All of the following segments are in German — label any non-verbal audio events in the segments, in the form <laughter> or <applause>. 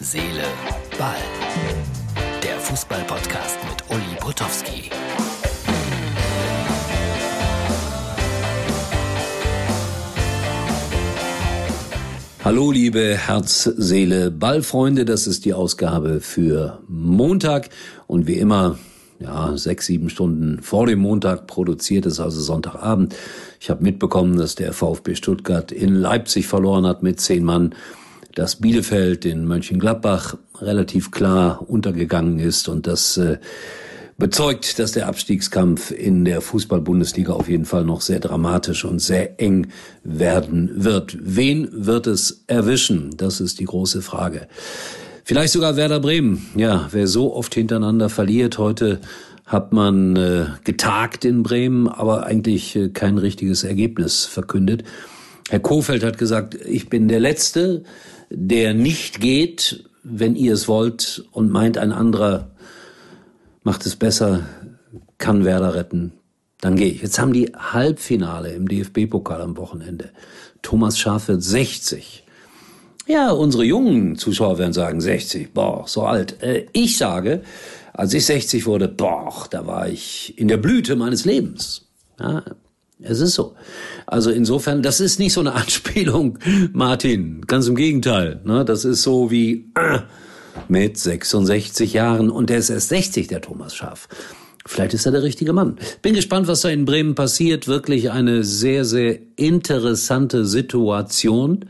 Seele, Ball. Der Fußball-Podcast mit Uli Potowski. Hallo liebe Herz, Seele, Ballfreunde, das ist die Ausgabe für Montag und wie immer ja, sechs, sieben Stunden vor dem Montag produziert ist, also Sonntagabend. Ich habe mitbekommen, dass der VfB Stuttgart in Leipzig verloren hat mit zehn Mann, dass Bielefeld in Mönchengladbach relativ klar untergegangen ist und das äh, bezeugt, dass der Abstiegskampf in der Fußball-Bundesliga auf jeden Fall noch sehr dramatisch und sehr eng werden wird. Wen wird es erwischen? Das ist die große Frage. Vielleicht sogar Werder Bremen. Ja, wer so oft hintereinander verliert. Heute hat man äh, getagt in Bremen, aber eigentlich äh, kein richtiges Ergebnis verkündet. Herr Kofeld hat gesagt, ich bin der Letzte, der nicht geht, wenn ihr es wollt und meint, ein anderer macht es besser, kann Werder retten, dann gehe ich. Jetzt haben die Halbfinale im DFB-Pokal am Wochenende. Thomas Schaaf wird 60. Ja, unsere jungen Zuschauer werden sagen 60, boah, so alt. Äh, ich sage, als ich 60 wurde, boah, da war ich in der Blüte meines Lebens. Ja, es ist so. Also insofern, das ist nicht so eine <laughs> Anspielung, Martin. Ganz im Gegenteil. Ne? Das ist so wie äh, mit 66 Jahren und der ist erst 60, der Thomas Schaff. Vielleicht ist er der richtige Mann. Bin gespannt, was da in Bremen passiert. Wirklich eine sehr, sehr interessante Situation.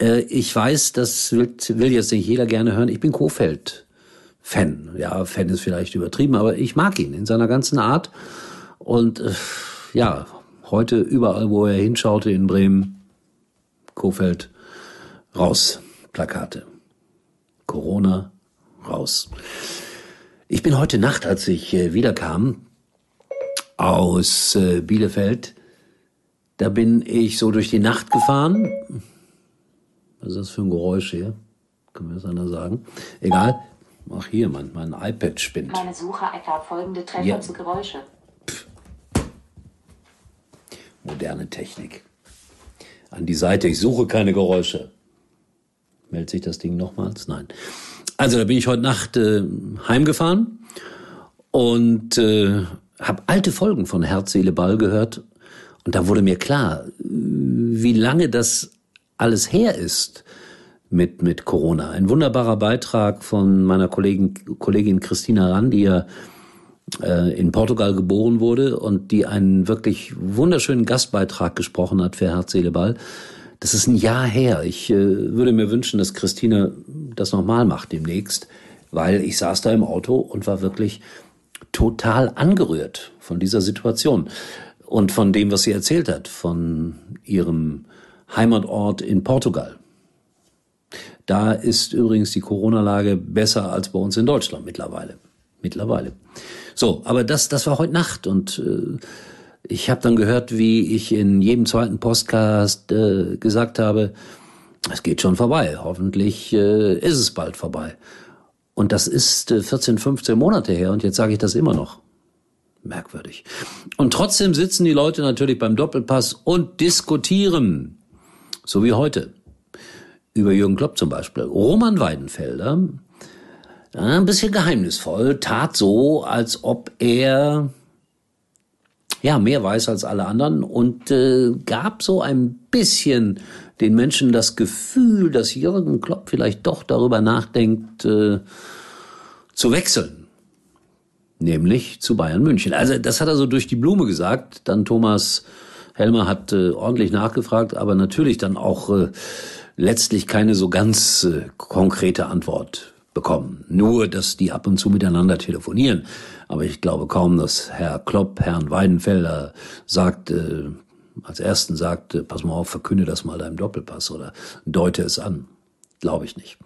Äh, ich weiß, das will, will jetzt nicht jeder gerne hören. Ich bin Kofeld. Fan. Ja, Fan ist vielleicht übertrieben, aber ich mag ihn in seiner ganzen Art. Und äh, ja, heute überall, wo er hinschaute in Bremen, Kofeld, raus, Plakate. Corona, raus. Ich bin heute Nacht, als ich äh, wiederkam aus äh, Bielefeld, da bin ich so durch die Nacht gefahren was ist das für ein Geräusch hier? Kann mir das einer sagen? Egal. Ach hier, mein, mein iPad spinnt. Meine Suche ergab folgende Treffer ja. zu Geräusche. Moderne Technik. An die Seite, ich suche keine Geräusche. Meldet sich das Ding nochmals? Nein. Also da bin ich heute Nacht äh, heimgefahren und äh, habe alte Folgen von Herz, Seele, Ball gehört. Und da wurde mir klar, wie lange das alles her ist mit, mit Corona. Ein wunderbarer Beitrag von meiner Kollegin, Kollegin Christina Rand, die ja äh, in Portugal geboren wurde und die einen wirklich wunderschönen Gastbeitrag gesprochen hat für Herz, Seele, Ball. Das ist ein Jahr her. Ich äh, würde mir wünschen, dass Christina das nochmal macht demnächst, weil ich saß da im Auto und war wirklich total angerührt von dieser Situation und von dem, was sie erzählt hat, von ihrem Heimatort in Portugal. Da ist übrigens die Corona-Lage besser als bei uns in Deutschland mittlerweile. Mittlerweile. So, aber das, das war heute Nacht und äh, ich habe dann gehört, wie ich in jedem zweiten Podcast äh, gesagt habe, es geht schon vorbei. Hoffentlich äh, ist es bald vorbei. Und das ist äh, 14, 15 Monate her und jetzt sage ich das immer noch. Merkwürdig. Und trotzdem sitzen die Leute natürlich beim Doppelpass und diskutieren so wie heute. Über Jürgen Klopp zum Beispiel. Roman Weidenfelder, ein bisschen geheimnisvoll, tat so, als ob er ja mehr weiß als alle anderen und äh, gab so ein bisschen den Menschen das Gefühl, dass Jürgen Klopp vielleicht doch darüber nachdenkt, äh, zu wechseln. Nämlich zu Bayern München. Also das hat er so durch die Blume gesagt. Dann Thomas Helmer hat äh, ordentlich nachgefragt, aber natürlich dann auch äh, letztlich keine so ganz äh, konkrete Antwort bekommen. Nur, dass die ab und zu miteinander telefonieren. Aber ich glaube kaum, dass Herr Klopp Herrn Weidenfelder sagt, äh, als ersten sagt, äh, pass mal auf, verkünde das mal deinem Doppelpass oder deute es an. Glaube ich nicht.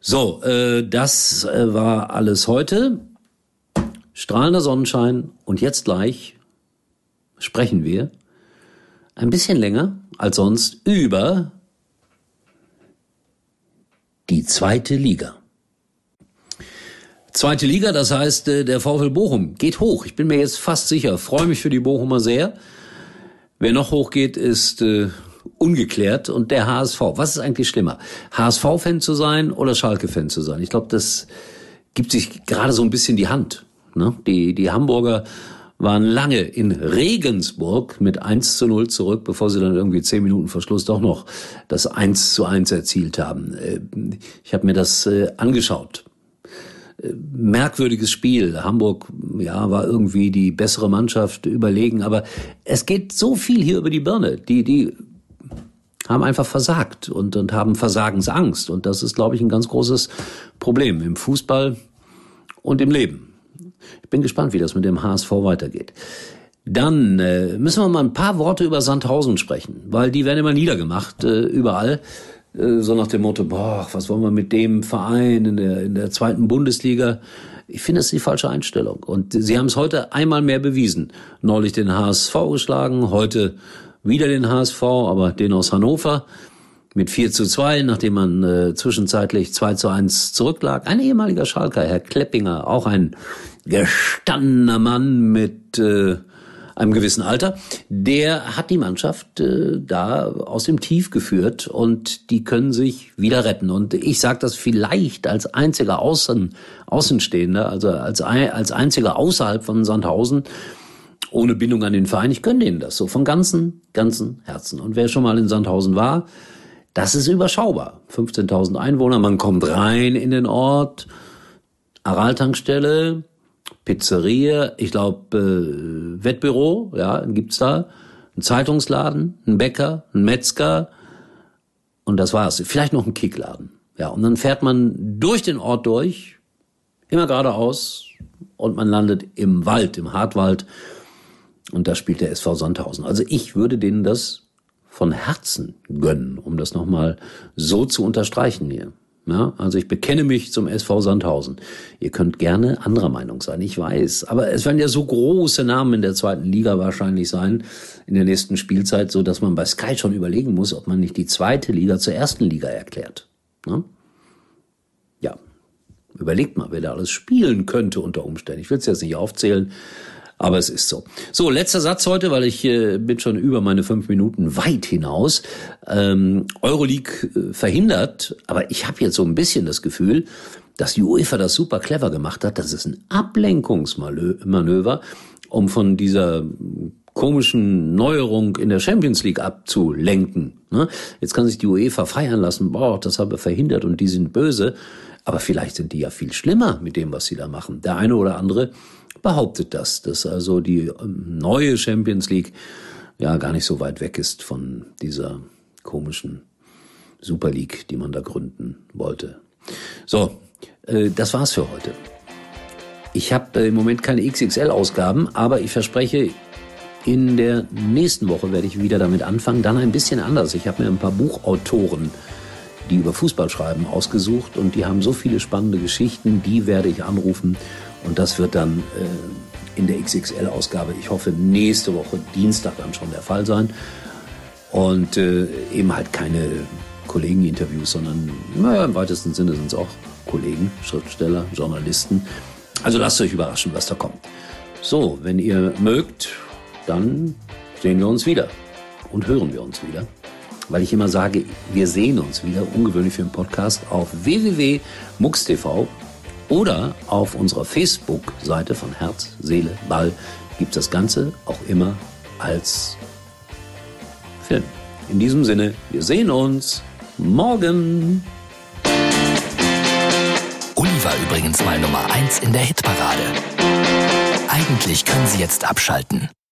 So, äh, das äh, war alles heute. Strahlender Sonnenschein und jetzt gleich sprechen wir ein bisschen länger als sonst über die zweite Liga. Zweite Liga, das heißt, äh, der VfL Bochum geht hoch. Ich bin mir jetzt fast sicher, freue mich für die Bochumer sehr. Wer noch hochgeht, ist äh, ungeklärt und der HSV. Was ist eigentlich schlimmer? HSV-Fan zu sein oder Schalke-Fan zu sein? Ich glaube, das gibt sich gerade so ein bisschen die Hand. Ne? Die, die Hamburger waren lange in Regensburg mit 1 zu 0 zurück, bevor sie dann irgendwie zehn Minuten Verschluss doch noch das 1 zu 1 erzielt haben. Äh, ich habe mir das äh, angeschaut. Merkwürdiges Spiel. Hamburg, ja, war irgendwie die bessere Mannschaft überlegen, aber es geht so viel hier über die Birne. Die, die haben einfach versagt und, und haben Versagensangst. Und das ist, glaube ich, ein ganz großes Problem im Fußball und im Leben. Ich bin gespannt, wie das mit dem HSV weitergeht. Dann äh, müssen wir mal ein paar Worte über Sandhausen sprechen, weil die werden immer niedergemacht, äh, überall. Äh, so nach dem Motto, boah, was wollen wir mit dem Verein in der, in der zweiten Bundesliga? Ich finde, das ist die falsche Einstellung. Und sie haben es heute einmal mehr bewiesen. Neulich den HSV geschlagen, heute wieder den HSV, aber den aus Hannover mit 4 zu 2, nachdem man äh, zwischenzeitlich 2 zu 1 zurücklag. Ein ehemaliger Schalker, Herr Kleppinger, auch ein gestandener Mann mit äh, einem gewissen Alter, der hat die Mannschaft äh, da aus dem Tief geführt und die können sich wieder retten. Und ich sage das vielleicht als einziger Außen, Außenstehender, also als, als einziger außerhalb von Sandhausen, ohne Bindung an den Verein. Ich gönne denen das so von ganzem, ganzem Herzen. Und wer schon mal in Sandhausen war, das ist überschaubar. 15.000 Einwohner, man kommt rein in den Ort, Araltankstelle, Pizzeria, ich glaube äh, Wettbüro, ja, gibt's da, ein Zeitungsladen, ein Bäcker, ein Metzger und das war's. Vielleicht noch ein Kickladen. Ja, und dann fährt man durch den Ort durch, immer geradeaus und man landet im Wald, im Hartwald und da spielt der SV Sandhausen. Also ich würde denen das von Herzen gönnen, um das nochmal so zu unterstreichen hier. Ja, also ich bekenne mich zum SV Sandhausen. Ihr könnt gerne anderer Meinung sein, ich weiß. Aber es werden ja so große Namen in der zweiten Liga wahrscheinlich sein in der nächsten Spielzeit, so dass man bei Sky schon überlegen muss, ob man nicht die zweite Liga zur ersten Liga erklärt. Ja, ja. überlegt mal, wer da alles spielen könnte unter Umständen. Ich will es jetzt nicht aufzählen. Aber es ist so. So, letzter Satz heute, weil ich äh, bin schon über meine fünf Minuten weit hinaus. Ähm, Euroleague äh, verhindert, aber ich habe jetzt so ein bisschen das Gefühl, dass die UEFA das super clever gemacht hat. Das ist ein Ablenkungsmanöver, um von dieser komischen Neuerung in der Champions League abzulenken. Ne? Jetzt kann sich die UEFA feiern lassen, boah, das habe verhindert und die sind böse. Aber vielleicht sind die ja viel schlimmer mit dem, was sie da machen. Der eine oder andere behauptet das, dass also die ähm, neue Champions League ja gar nicht so weit weg ist von dieser komischen Super League, die man da gründen wollte. So, äh, das war's für heute. Ich habe äh, im Moment keine XXL-Ausgaben, aber ich verspreche, in der nächsten Woche werde ich wieder damit anfangen, dann ein bisschen anders. Ich habe mir ein paar Buchautoren, die über Fußball schreiben, ausgesucht und die haben so viele spannende Geschichten, die werde ich anrufen und das wird dann äh, in der XXL-Ausgabe, ich hoffe, nächste Woche Dienstag dann schon der Fall sein. Und äh, eben halt keine Kollegen-Interviews, sondern naja, im weitesten Sinne sind es auch Kollegen, Schriftsteller, Journalisten. Also lasst euch überraschen, was da kommt. So, wenn ihr mögt, dann sehen wir uns wieder und hören wir uns wieder. Weil ich immer sage, wir sehen uns wieder, ungewöhnlich für einen Podcast, auf www.mux.tv oder auf unserer Facebook-Seite von Herz, Seele, Ball gibt es das Ganze auch immer als Film. In diesem Sinne, wir sehen uns morgen. Uli war übrigens mal Nummer 1 in der Hitparade. Eigentlich können Sie jetzt abschalten.